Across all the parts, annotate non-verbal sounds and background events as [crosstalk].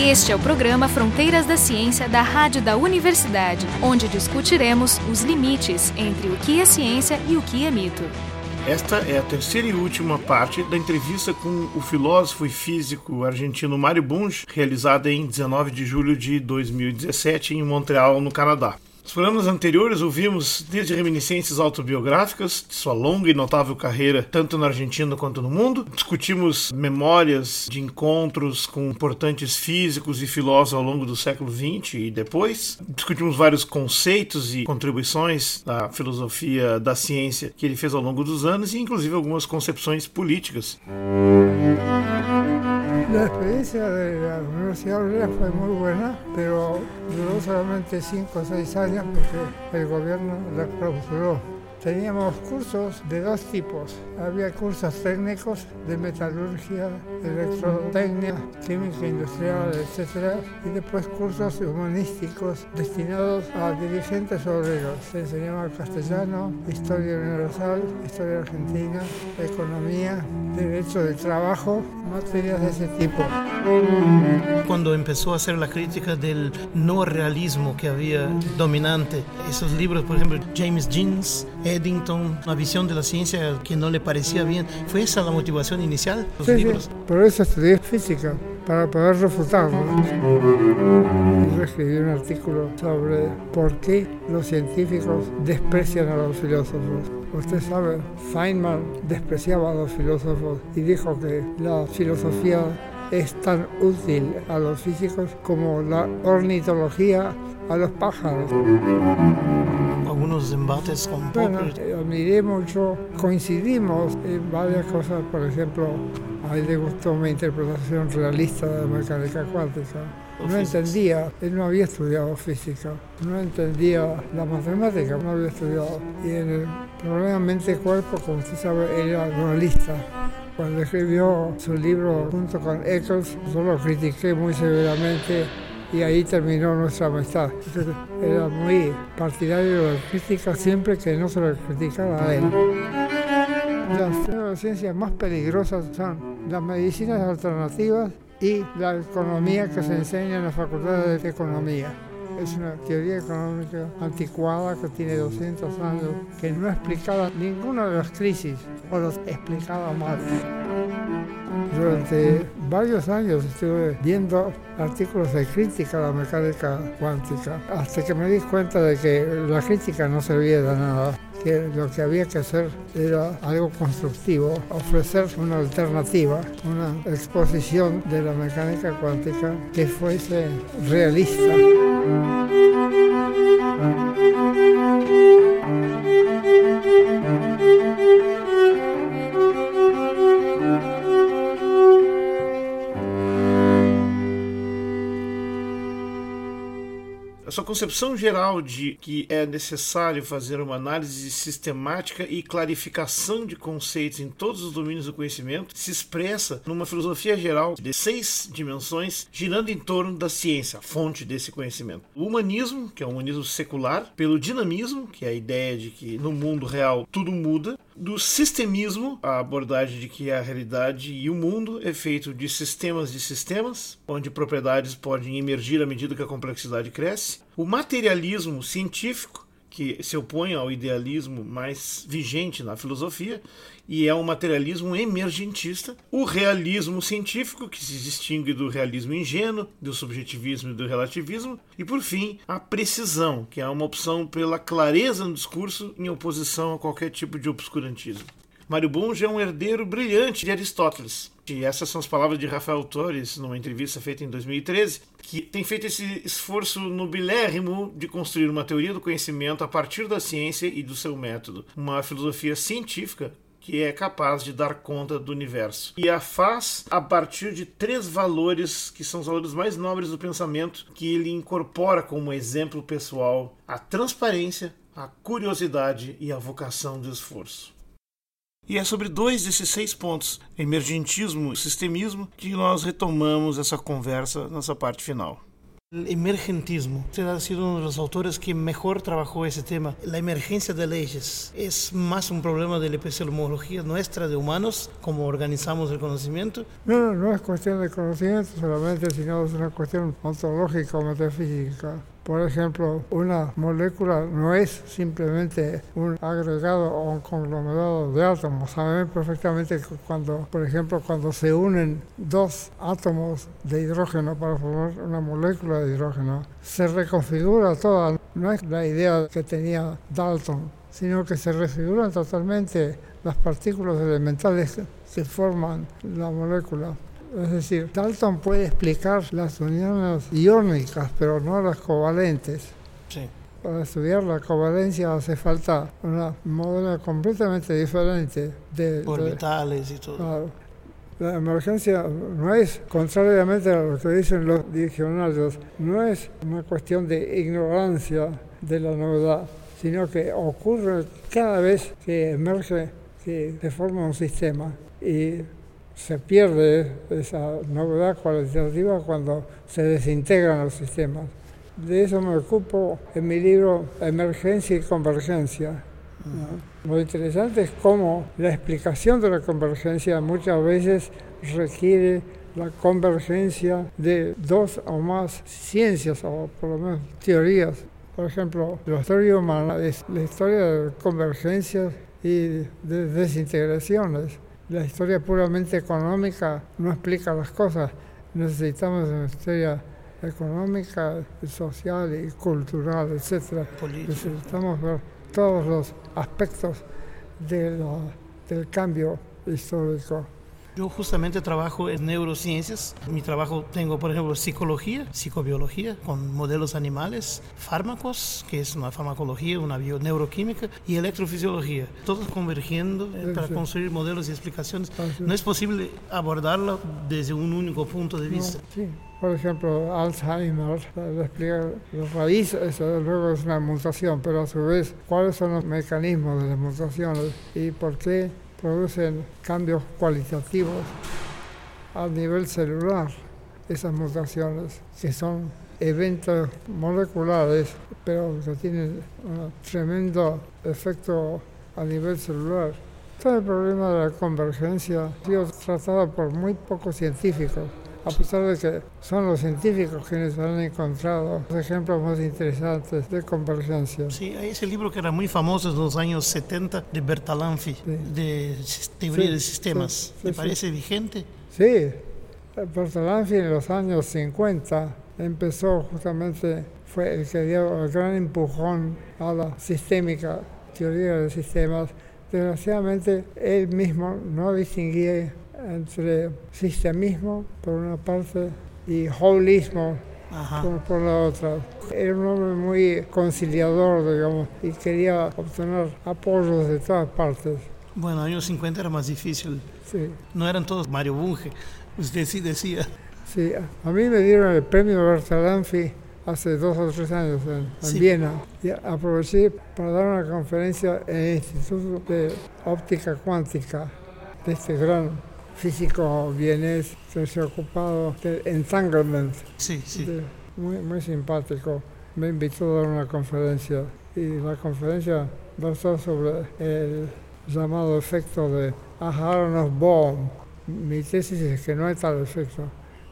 Este é o programa Fronteiras da Ciência da Rádio da Universidade, onde discutiremos os limites entre o que é ciência e o que é mito. Esta é a terceira e última parte da entrevista com o filósofo e físico argentino Mário Bunge, realizada em 19 de julho de 2017 em Montreal, no Canadá. Nos programas anteriores ouvimos desde reminiscências autobiográficas de sua longa e notável carreira, tanto na Argentina quanto no mundo. Discutimos memórias de encontros com importantes físicos e filósofos ao longo do século XX e depois. Discutimos vários conceitos e contribuições da filosofia da ciência que ele fez ao longo dos anos e inclusive algumas concepções políticas. La experiencia de la Universidad Obrera fue muy buena, pero duró solamente 5 o 6 años porque el gobierno la clausuró. Teníamos cursos de dos tipos. Había cursos técnicos de metalurgia, electrotecnia, química industrial, etc. Y después cursos humanísticos destinados a dirigentes obreros. Se enseñaba castellano, historia universal, historia argentina, economía, derecho del trabajo, materias de ese tipo. Cuando empezó a hacer la crítica del no realismo que había dominante, esos libros, por ejemplo, James Jeans, Eddington, una visión de la ciencia que no le parecía bien, ¿fue esa la motivación inicial? Los Sí, libros? sí, por eso estudié física, para poder refutarlo. Yo escribí un artículo sobre por qué los científicos desprecian a los filósofos. Usted sabe, Feynman despreciaba a los filósofos y dijo que la filosofía es tan útil a los físicos como la ornitología a los pájaros. Algunos embates con Bueno, Popper. eh, admiré mucho, coincidimos en varias cosas, por ejemplo, a él le gustó mi interpretación realista de la mecánica cuántica. No entendía, él no había estudiado física, no entendía la matemática, no había estudiado. Y en el problema mente-cuerpo, como usted sabe, era dualista. Cuando escribió su libro junto con Eccles, yo lo critiqué muy severamente y ahí terminó nuestra amistad. Era muy partidario de la crítica siempre que no se lo criticara a él. Las neurociencias más peligrosas son las medicinas alternativas y la economía que se enseña en las facultades de economía. Es una teoría económica anticuada que tiene 200 años, que no explicaba ninguna de las crisis o las explicaba mal. Durante varios años estuve viendo artículos de crítica a la mecánica cuántica, hasta que me di cuenta de que la crítica no servía de nada, que lo que había que hacer era algo constructivo, ofrecer una alternativa, una exposición de la mecánica cuántica que fuese realista. A sua concepção geral de que é necessário fazer uma análise sistemática e clarificação de conceitos em todos os domínios do conhecimento se expressa numa filosofia geral de seis dimensões, girando em torno da ciência, a fonte desse conhecimento. O humanismo, que é o humanismo secular, pelo dinamismo, que é a ideia de que no mundo real tudo muda, do sistemismo, a abordagem de que a realidade e o mundo é feito de sistemas de sistemas, onde propriedades podem emergir à medida que a complexidade cresce. O materialismo científico, que se opõe ao idealismo mais vigente na filosofia, e é um materialismo emergentista. O realismo científico, que se distingue do realismo ingênuo, do subjetivismo e do relativismo. E, por fim, a precisão, que é uma opção pela clareza no discurso em oposição a qualquer tipo de obscurantismo. Mário Bunge é um herdeiro brilhante de Aristóteles. E essas são as palavras de Rafael Torres numa entrevista feita em 2013, que tem feito esse esforço nobilérrimo de construir uma teoria do conhecimento a partir da ciência e do seu método, uma filosofia científica que é capaz de dar conta do universo. E a faz a partir de três valores que são os valores mais nobres do pensamento que ele incorpora como exemplo pessoal: a transparência, a curiosidade e a vocação do esforço. E é sobre dois desses seis pontos, emergentismo e sistemismo, que nós retomamos essa conversa nessa parte final. El emergentismo. Usted ha sido uno de los autores que mejor trabajó ese tema. La emergencia de leyes es más un problema de la epistemología nuestra de humanos, como organizamos el conocimiento. No, no, no es cuestión de conocimiento solamente, sino es una cuestión ontológica o metafísica. Por ejemplo, una molécula no es simplemente un agregado o un conglomerado de átomos. Saben perfectamente que cuando, por ejemplo, cuando se unen dos átomos de hidrógeno para formar una molécula de hidrógeno, se reconfigura toda. No es la idea que tenía Dalton, sino que se refiguran totalmente las partículas elementales que forman la molécula. Es decir, Dalton puede explicar las uniones iónicas, pero no las covalentes. Sí. Para estudiar la covalencia hace falta una modelo completamente diferente de... Orbitales y todo. Claro. La emergencia no es, contrariamente a lo que dicen los diccionarios, no es una cuestión de ignorancia de la novedad, sino que ocurre cada vez que emerge, que se forma un sistema. Y se pierde esa novedad cualitativa cuando se desintegran los sistemas. De eso me ocupo en mi libro Emergencia y Convergencia. Lo interesante es cómo la explicación de la convergencia muchas veces requiere la convergencia de dos o más ciencias o por lo menos teorías. Por ejemplo, la historia humana es la historia de convergencias y de desintegraciones. La historia puramente económica no explica las cosas. Necesitamos una historia económica, social y cultural, etc. Necesitamos ver todos los aspectos de del cambio histórico. Yo justamente trabajo en neurociencias. Mi trabajo tengo, por ejemplo, psicología, psicobiología, con modelos animales, fármacos, que es una farmacología, una neuroquímica, y electrofisiología. Todos convergiendo eh, para construir modelos y explicaciones. No es posible abordarlo desde un único punto de vista. sí. Por ejemplo, Alzheimer, le explica la raíz, eso luego es una mutación, pero a su vez, ¿cuáles son los mecanismos de las mutaciones y por qué producen cambios cualitativos a nivel celular, esas mutaciones, que son eventos moleculares, pero que tienen un tremendo efecto a nivel celular. Todo el problema de la convergencia ha sido tratado por muy pocos científicos a pesar de que son los científicos quienes han encontrado los ejemplos más interesantes de convergencia. Sí, hay ese libro que era muy famoso en los años 70 de Bertalanffy, de teoría de sistemas. ¿Me parece vigente? Sí, Bertalanffy en los años 50 empezó justamente, fue el que dio el gran empujón a la sistémica, teoría de sistemas. Desgraciadamente, él mismo no distinguía entre sistemismo por una parte y holismo por, la otra. Era un hombre muy conciliador, digamos, y quería obtener apoyos de todas partes. Bueno, años 50 era más difícil. Sí. No eran todos Mario Bunge, usted sí decía. Sí, a mí me dieron el premio Bertalanffy hace dos o tres años en, Viena. Y aproveché para dar una conferencia en el Instituto de Óptica Cuántica de este gran físico vienes que se ha ocupado del entanglement. Sí, sí. muy, muy simpático. Me invitó a dar una conferencia y la conferencia versó sobre el llamado efecto de Aharonov Bohm. Mi tesis es que no hay tal efecto.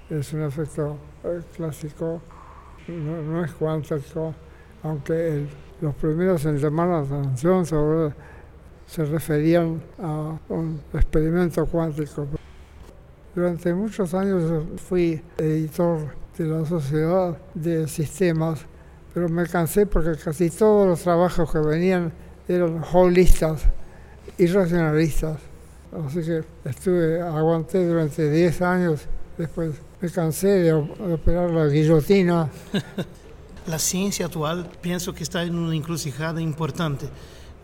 Es un efecto eh, clásico, no, es cuántico, aunque los primeros en llamar la atención sobre se referían a un experimento cuántico. Durante muchos años fui editor de la Sociedad de Sistemas, pero me cansé porque casi todos los trabajos que venían eran holistas y racionalistas. Así que estuve, aguanté durante 10 años, después me cansé de operar la guillotina. [laughs] la ciencia actual pienso que está en una encrucijada importante.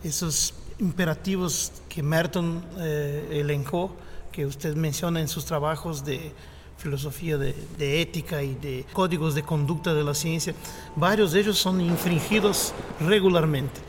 Esos imperativos que Merton eh, elencó, que usted menciona en sus trabajos de filosofía de, ética y de códigos de conducta de la ciencia, varios de ellos son infringidos regularmente.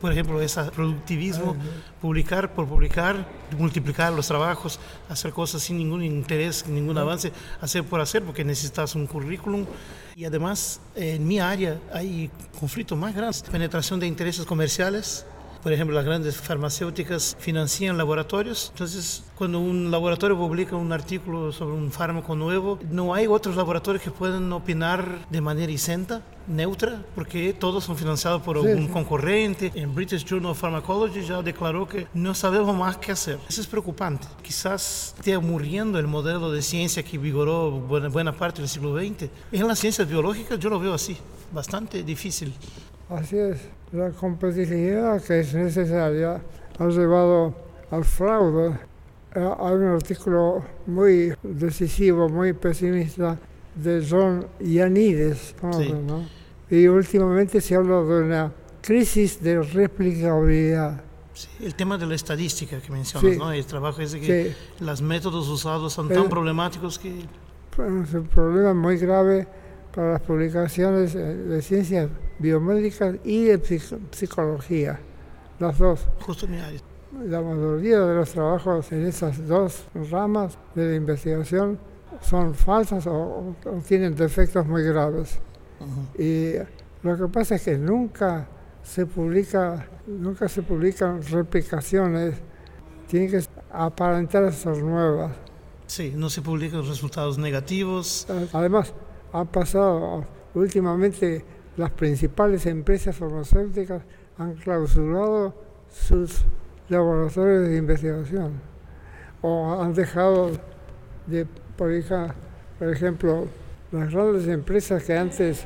por ejemplo, ese productivismo, publicar por publicar, multiplicar los trabajos, hacer cosas sin ningún interés, ningún avance, hacer por hacer, porque necesitas un currículum. Y además, en mi área hay conflictos más grandes, penetración de intereses comerciales, por ejemplo, las grandes farmacéuticas financian laboratorios. Entonces, cuando un laboratorio publica un artículo sobre un fármaco nuevo, no hay otros laboratorios que puedan opinar de manera isenta, neutra, porque todos son financiados por un concurrente. En British Journal of Pharmacology ya declaró que no sabemos más qué hacer. Eso es preocupante. Quizás esté muriendo el modelo de ciencia que vigoró buena, buena parte del siglo XX. En las ciencias biológicas yo lo veo así, bastante difícil. Así es, la competitividad que es necesaria ha llevado al fraude. Eh, hay un artículo muy decisivo, muy pesimista de John Yanides, ¿no? y últimamente se habla de una crisis de replicabilidad. Sí, el tema de la estadística que mencionas, ¿no? el trabajo es de que los métodos usados son tan problemáticos que... Es un problema muy grave para las publicaciones de ciencias biomédicas y de psicología, las dos. Justo La mayoría de los trabajos en esas dos ramas de la investigación son falsas o, tienen defectos muy graves. Y lo que pasa es que nunca se publica, nunca se publican replicaciones, tienen que aparentar ser nuevas. Sí, no se publican resultados negativos. Además, ha pasado últimamente las principales empresas farmacéuticas han clausurado sus laboratorios de investigación o han dejado de, por ejemplo, las grandes empresas que antes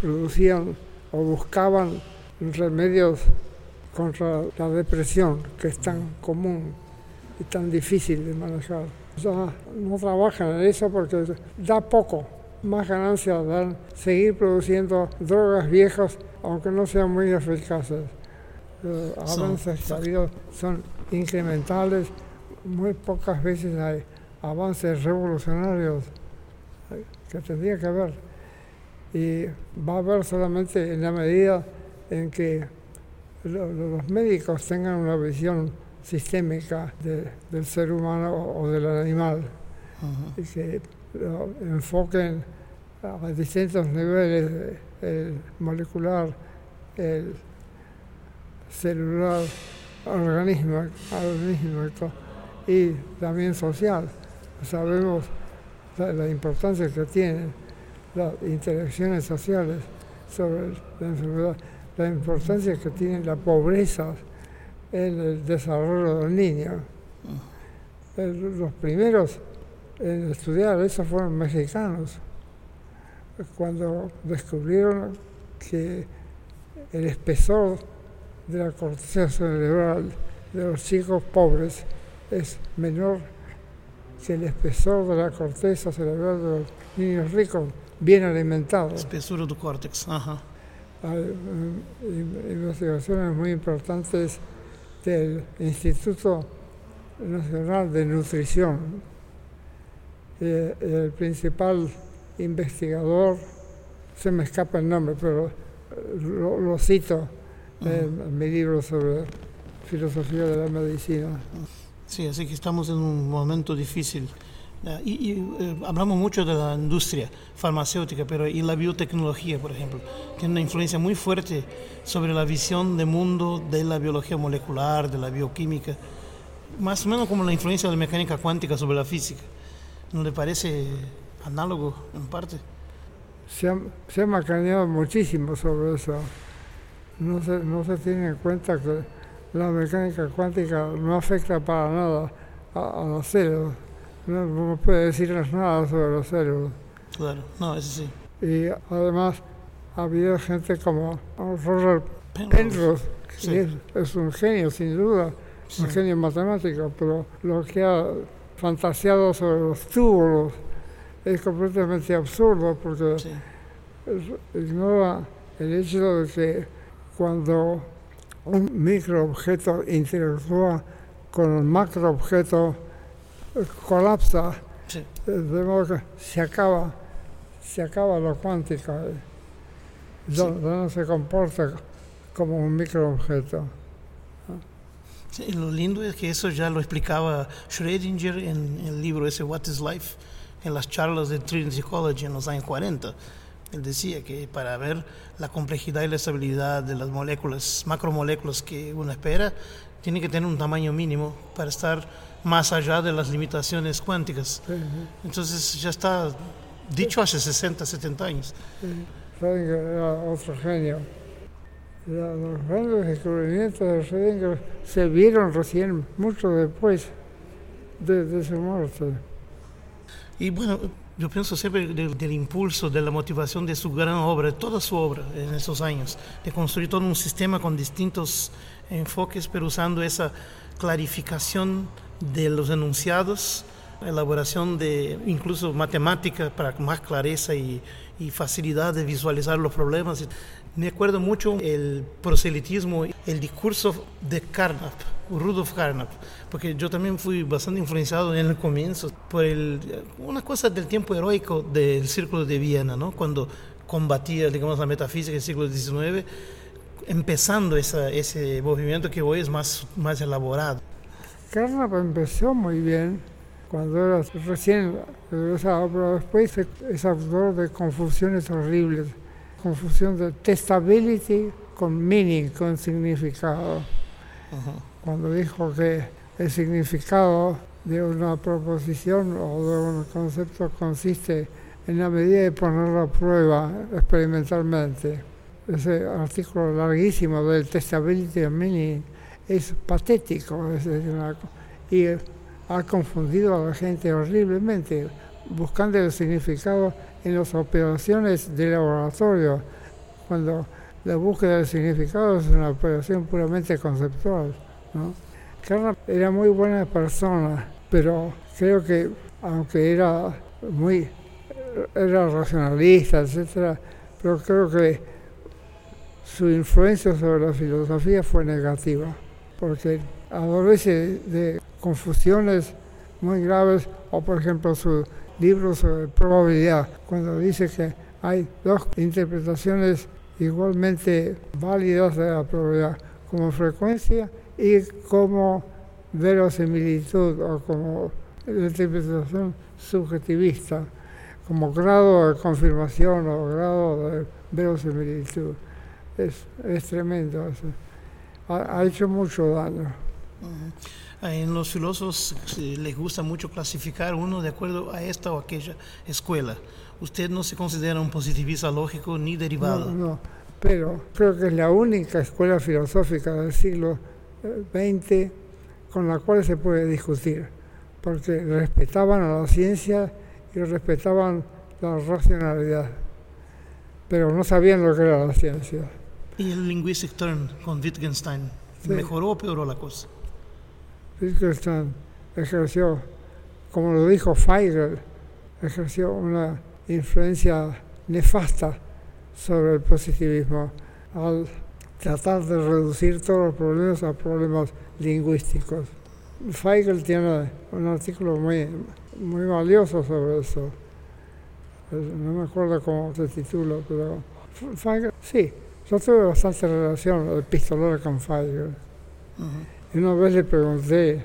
producían o buscaban remedios contra la depresión, que es tan común y tan difícil de manejar. Ya no trabajan en eso porque da poco más ganancias dan seguir produciendo drogas viejas, aunque no sean muy eficaces. Los avances son, son incrementales, muy pocas veces hay avances revolucionarios que tendría que haber. Y va a haber solamente en la medida en que los médicos tengan una visión sistémica del ser humano o del animal y que enfoquen a distintos niveles, el molecular, el celular, organismo, y también social. Sabemos la, importancia que tienen las interacciones sociales sobre la enfermedad, la importancia que tiene la pobreza en el desarrollo del niño. los primeros en estudiar eso fueron mexicanos, cuando descubrieron que el espesor de la corteza cerebral de los chicos pobres es menor que el espesor de la corteza cerebral de los niños ricos, bien alimentados. Espesura del córtex, ajá. Hay eh, investigaciones muy importantes del Instituto Nacional de Nutrición, eh, el principal investigador, se me escapa el nombre, pero eh, lo, cito en, mi libro sobre filosofía de la medicina. Sí, así que estamos en un momento difícil. Y, eh, hablamos mucho de la industria farmacéutica, pero y la biotecnología, por ejemplo, tiene una influencia muy fuerte sobre la visión de mundo de la biología molecular, de la bioquímica, más o menos como la influencia de la mecánica cuántica sobre la física. ¿No le parece análogo en parte? Se ha, se ha macaneado muchísimo sobre eso. No se, no se tiene en cuenta que la mecánica cuántica no afecta para nada a, los células. No, no, puede decirles nada sobre los células. Claro, no, eso sí. Y además ha habido gente como Roger Penrose, que es, un genio sin duda, un genio matemático, pero lo que ha fantaseado sobre los túbulos. Es completamente absurdo porque ignora el hecho de que cuando un microobjeto interactúa con el macroobjeto colapsa, de modo que se acaba, se acaba lo cuántico, no, no se comporta como un microobjeto. Sí, lo lindo es que eso ya lo explicaba Schrödinger en el libro ese What is Life, en las charlas de Trinity College en los años 40. Él decía que para ver la complejidad y la estabilidad de las moléculas, macromoléculas que uno espera, tiene que tener un tamaño mínimo para estar más allá de las limitaciones cuánticas. Entonces ya está dicho hace 60, 70 años. Schrödinger era otro genio. Los grandes descubrimientos de Schrödinger se vieron recién, mucho después de, su muerte. Y bueno, yo pienso siempre del, impulso, de la motivación de su gran obra, toda su obra en esos años, de construir todo un sistema con distintos enfoques, pero usando esa clarificación de los enunciados, elaboración de incluso matemática para más clareza y facilidad de visualizar los problemas. Me acuerdo mucho el proselitismo, el discurso de Carnap, Rudolf Carnap, porque yo también fui bastante influenciado en el comienzo por el, una cosa del tiempo heroico del Círculo de Viena, ¿no? cuando combatía digamos, la metafísica del siglo XIX, empezando esa, ese movimiento que hoy es más, más elaborado. Carnap empezó muy bien cuando era recién egresado, pero después es autor de confusiones horribles confusión de testability con meaning, con significado. Cuando dijo que el significado de una proposición o de un concepto consiste en la medida de ponerlo a prueba experimentalmente. Ese artículo larguísimo del testability and meaning es patético es una, y ha confundido a la gente horriblemente buscando el significado en las operaciones de laboratorio, cuando la búsqueda del significado es una operación puramente conceptual. ¿no? era muy buena persona, pero creo que aunque era muy era racionalista, etcétera, pero creo que su influencia sobre la filosofía fue negativa, porque adolece de confusiones muy graves, o por ejemplo su libros sobre probabilidad, cuando dice que hay dos interpretaciones igualmente válidas de la probabilidad, como frecuencia y como verosimilitud o como interpretación subjetivista, como grado de confirmación o grado de verosimilitud. Es, es tremendo eso. Ha, hecho mucho daño. En los filósofos les gusta mucho clasificar uno de acuerdo a esta o aquella escuela. Usted no se considera un positivista lógico ni derivado. No, no, pero creo que es la única escuela filosófica del siglo XX con la cual se puede discutir, porque respetaban a la ciencia y respetaban la racionalidad, pero no sabían lo que era la ciencia. ¿Y el linguistic turn con Wittgenstein sí. mejoró o peoró la cosa? Wittgenstein ejerció, como lo dijo Feigl, ejerció una influencia nefasta sobre el positivismo al tratar de reducir todos los problemas a problemas lingüísticos. Feigl tiene un artículo muy, muy valioso sobre eso. No me acuerdo cómo se titula, pero Feigl, sí, yo tuve bastante relación epistolar con Feigl. Uh. Y una vez le pregunté,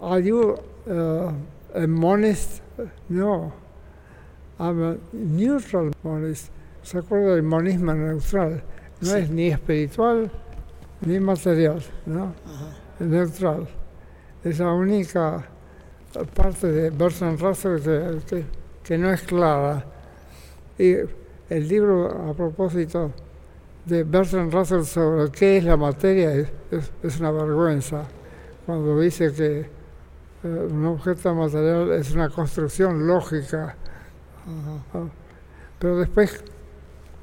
¿Are you uh, a monist? No, I'm a neutral monist. ¿Se acuerda del monismo neutral? No sí. es ni espiritual ni material, ¿no? Es neutral. Es la única parte de Bertrand Russell que, que, que no es clara. Y el libro, a propósito, de Bertrand Russell sobre qué es la materia es, es, es una vergüenza. Cuando dice que eh, un objeto material es una construcción lógica. Uh -huh. Pero después,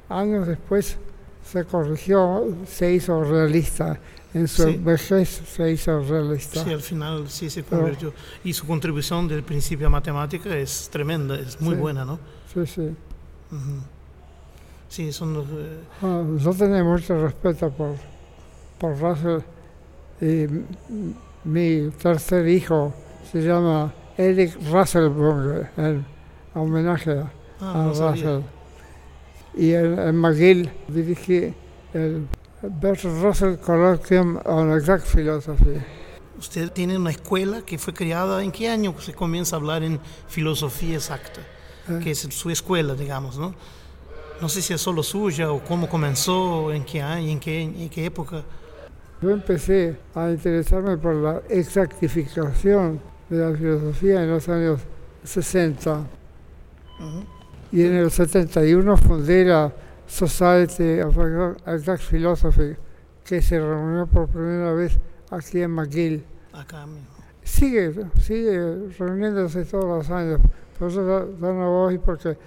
años después, se corrigió, se hizo realista. En su sí. vejez se hizo realista. Sí, al final sí se convirtió. Pero, y su contribución del principio a matemática es tremenda, es muy sí, buena, ¿no? Sí, sí. Uh -huh. Sí, son los... Eh... Ah, yo tenía mucho respeto por, por Russell y mi tercer hijo se llama Eric Russellburg, en homenaje a, ah, a no Russell. Y en, en, McGill dirigí el, Bertrand Russell Colloquium on Exact Philosophy. Usted tiene una escuela que fue creada, ¿en qué año se comienza a hablar en filosofía exacta? Que es su escuela, digamos, ¿no? No sé si es solo suya o cómo comenzó, en qué año, en qué, en qué época. Yo empecé a interesarme por la exactificación de la filosofía en los años 60. Y en el 71 fundé la Society of Exact Philosophy, que se reunió por primera vez aquí en McGill. Acá mismo. Sigue, sigue reuniéndose todos los años. Por eso da, da una voz y porque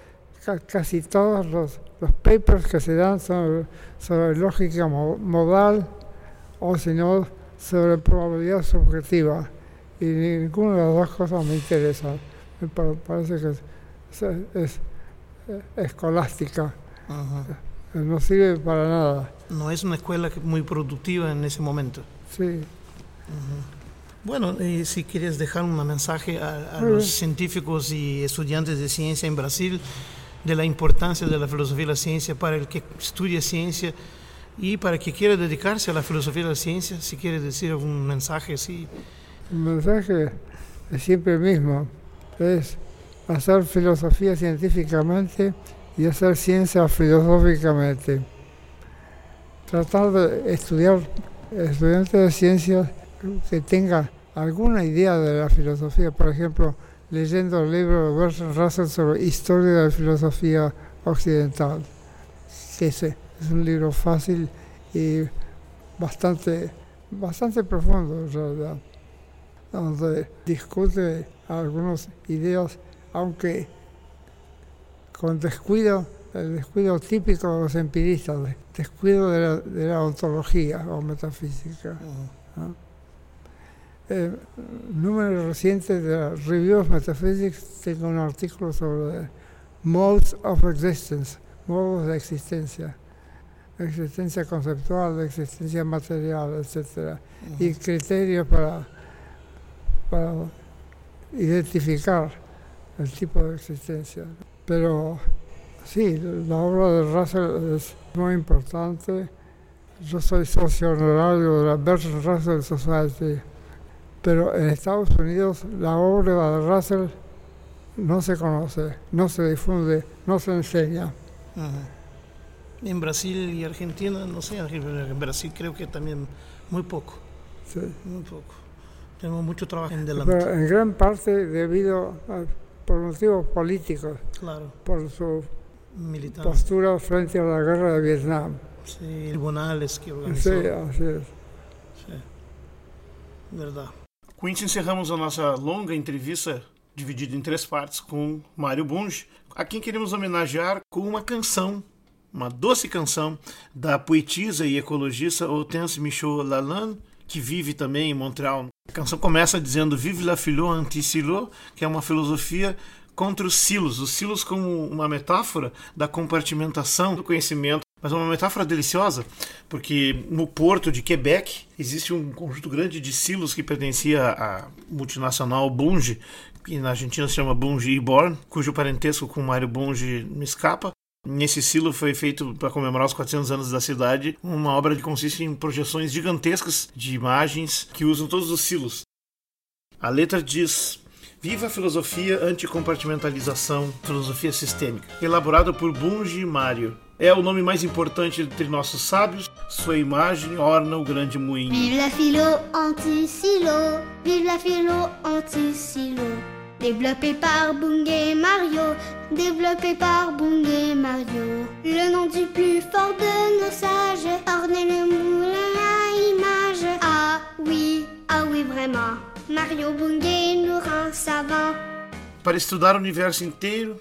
casi todos los, los papers que se dan son sobre lógica mo- modal o si no sobre probabilidad subjetiva. Y ninguna de las dos cosas me interesa. Me pa- parece que es, es- es, eh, escolástica. Ajá. No sirve para nada. No es una escuela muy productiva en ese momento. Sí. Bueno, eh, si quieres dejar un mensaje a, a los científicos y estudiantes de ciencia en Brasil de la importancia de la filosofía y la ciencia para el que estudia ciencia y para el que quiera dedicarse a la filosofía y la ciencia, si quiere decir algún mensaje así. El mensaje es siempre el mismo. Es hacer filosofía científicamente y hacer ciencia filosóficamente. Tratar de estudiar estudiantes de ciencias que tengan alguna idea de la filosofía, por ejemplo, leyendo el libro de Bertrand Russell sobre historia de la filosofía occidental, que es, es un libro fácil y bastante, bastante profundo en realidad donde discute algunas ideas, aunque con descuido, el descuido típico de los empiristas, de- descuido de la, de la ontología o metafísica. ¿no? El número reciente de la Review of Metaphysics tengo un artículo sobre modes of existence, modos de existencia, existencia conceptual, existencia material, etc. Y criterios para para identificar el tipo de existencia. Pero sí, la obra de Russell es muy importante. Yo soy socio honorario de la Bertrand Russell Society, pero en Estados Unidos la obra de Russell no se conoce, no se difunde, no se enseña. En Brasil y Argentina, no sé, en Brasil creo que también muy poco, Sí. muy poco. Tenemos mucho trabajo en delante. Pero en gran parte debido a, por motivos políticos, Claro, por su postura frente a la guerra de Vietnam. sí, tribunales que Sí, organizó. así es. Sí. Verdad. Com isso encerramos a nossa longa entrevista, dividida em três partes, com Mário Bunge, a quem queremos homenagear com uma canção, uma doce canção da poetisa e ecologista Hortense Michaud Lalande, que vive também em Montreal. A canção começa dizendo Vive la philo anti-silo, que é uma filosofia contra os silos, os silos como uma metáfora da compartimentação do conhecimento mas é uma metáfora deliciosa, porque no porto de Quebec existe um conjunto grande de silos que pertencia à multinacional Bunge, que na Argentina se chama Bunge Born, cujo parentesco com Mário Bunge me escapa. Nesse silo foi feito para comemorar os 400 anos da cidade, uma obra que consiste em projeções gigantescas de imagens que usam todos os silos. A letra diz: Viva a filosofia anticompartimentalização, filosofia sistêmica, elaborada por Bunge e Mário. É o nome mais importante entre nossos sábios, sua imagem orna o grande moinho. Vive la philo anti-silo, vive la philo anti-silo. Développé par Bungay Mario, développé par Bungay Mario. Le nom du plus fort de nos sages, ornait le moulin à image. Ah oui, ah oui vraiment, Mario Bungay nous rend savants. Para estudar o universo inteiro,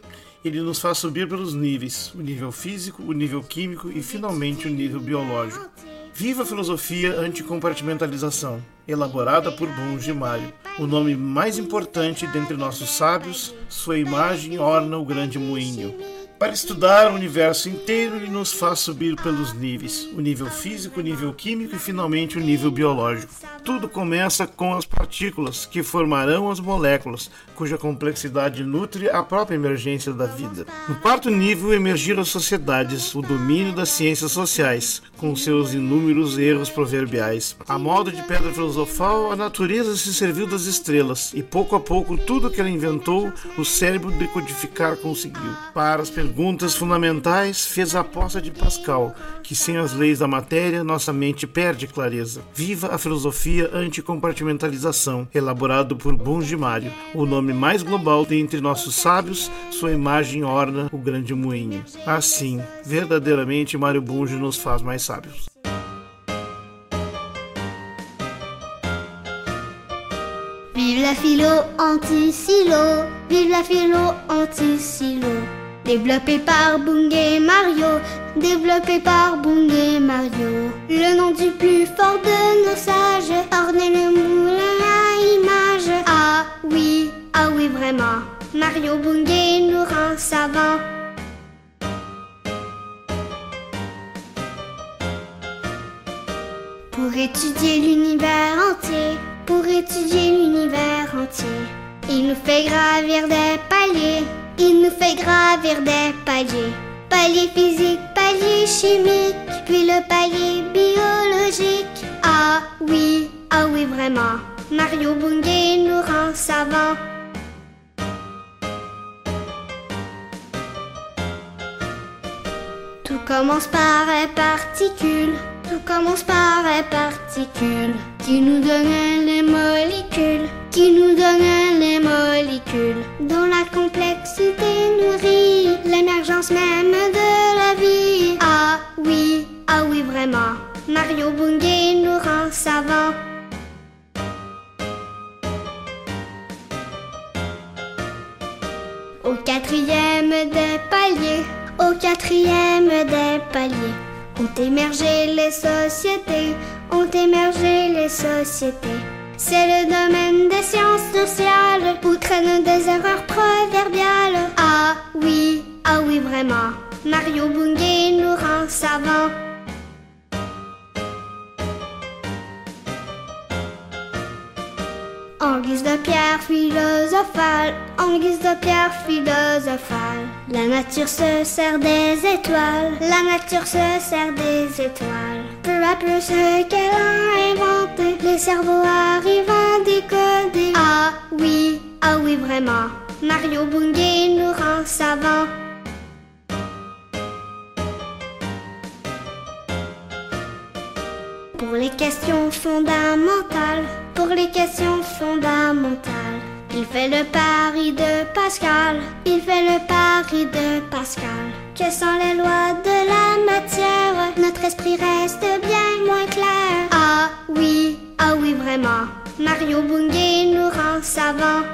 ele nos faz subir pelos níveis: o nível físico, o nível químico e finalmente o nível biológico. Viva a filosofia anticompartimentalização, elaborada por Bunge e Mário. O nome mais importante dentre nossos sábios, sua imagem orna o grande moinho. Para estudar o universo inteiro, ele nos faz subir pelos níveis: o nível físico, o nível químico e finalmente o nível biológico. tudo começa com as partículas, que formarão as moléculas, cuja complexidade nutre a própria emergência da vida. No quarto nível, emergiram as sociedades, o domínio das ciências sociais, com seus inúmeros erros proverbiais. A modo de pedra filosofal, a natureza se serviu das estrelas, e pouco a pouco tudo que ela inventou, o cérebro decodificar conseguiu. Para as perguntas fundamentais, fez a aposta de Pascal, que sem as leis da matéria, nossa mente perde clareza. Viva a filosofia anticompartimentalização, elaborado por Bongi Mário, o nome mais global dentre nossos sábios, sua imagem orna o grande moinho. Assim, verdadeiramente Mário Bunge nos faz mais sábios. Vive la philo anti-silo, vive la philo anti-silo. Développé par Bungé Mario, développé par Bungé Mario. Le nom du plus fort de nos sages, ornait le moulin à image. Ah oui, ah oui vraiment, Mario Bungé nous rend savants. Pour étudier l'univers entier, pour étudier l'univers entier, il nous fait gravir des paliers, il nous fait gravir des paliers. Palier physique, palier chimique, puis le palier biologique. Ah oui, ah oui vraiment, Mario Bungé nous rend savants. Tout commence par les particules, tout commence par les particules, qui nous donnent les molécules, qui nous donnent les molécules, dont la complexité nourrit l'émergence même de la vie. Ah oui, ah oui vraiment, Mario Bungé nous rend savants. Au quatrième des paliers, au quatrième des paliers, ont émergé les sociétés, ont émergé les sociétés. C'est le domaine des sciences sociales où traînent des erreurs proverbiales. Ah oui, ah oui vraiment, Mario Bungé nous rend savants. En guise de pierre philosophale, en guise de pierre philosophale, la nature se sert des étoiles, la nature se sert des étoiles. Peu à peu ce qu'elle a inventé, les cerveaux arrivent à décoder. Ah oui, ah oui vraiment, Mario Bungé nous rend savants. Pour les questions fondamentales, pour les questions fondamentales. Il fait le pari de Pascal, il fait le pari de Pascal. Quelles sont les lois de la matière? Notre esprit reste bien moins clair. Ah oui, ah oui vraiment, Mario Bungé nous rend savants.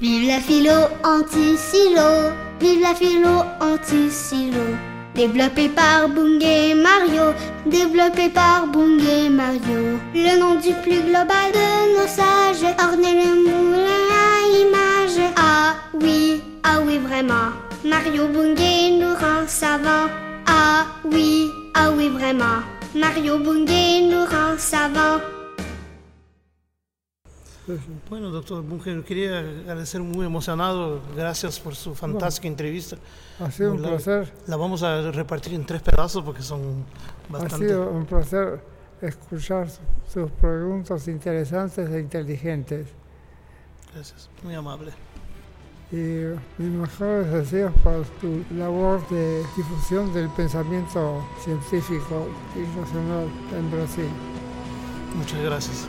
Vive la philo anti-silo, vive la philo anti-silo. Développé par Bungé Mario, développé par Bungé Mario. Le nom du plus global de nos sages, ornait le moulin à image. Ah oui, ah oui vraiment, Mario Bungé nous rend savants. Ah oui, ah oui vraiment, Mario Bungé nous rend savants. Bueno, doctor Bunge, yo quería agradecer muy emocionado. Gracias por su fantástica entrevista. Ha sido un la, placer, La vamos a repartir en tres pedazos porque son ha bastante. sido un placer escuchar su- sus preguntas interesantes e inteligentes. Gracias, muy amable. y mis mejores deseos para tu labor de difusión del pensamiento científico y racional en Brasil. Muchas gracias.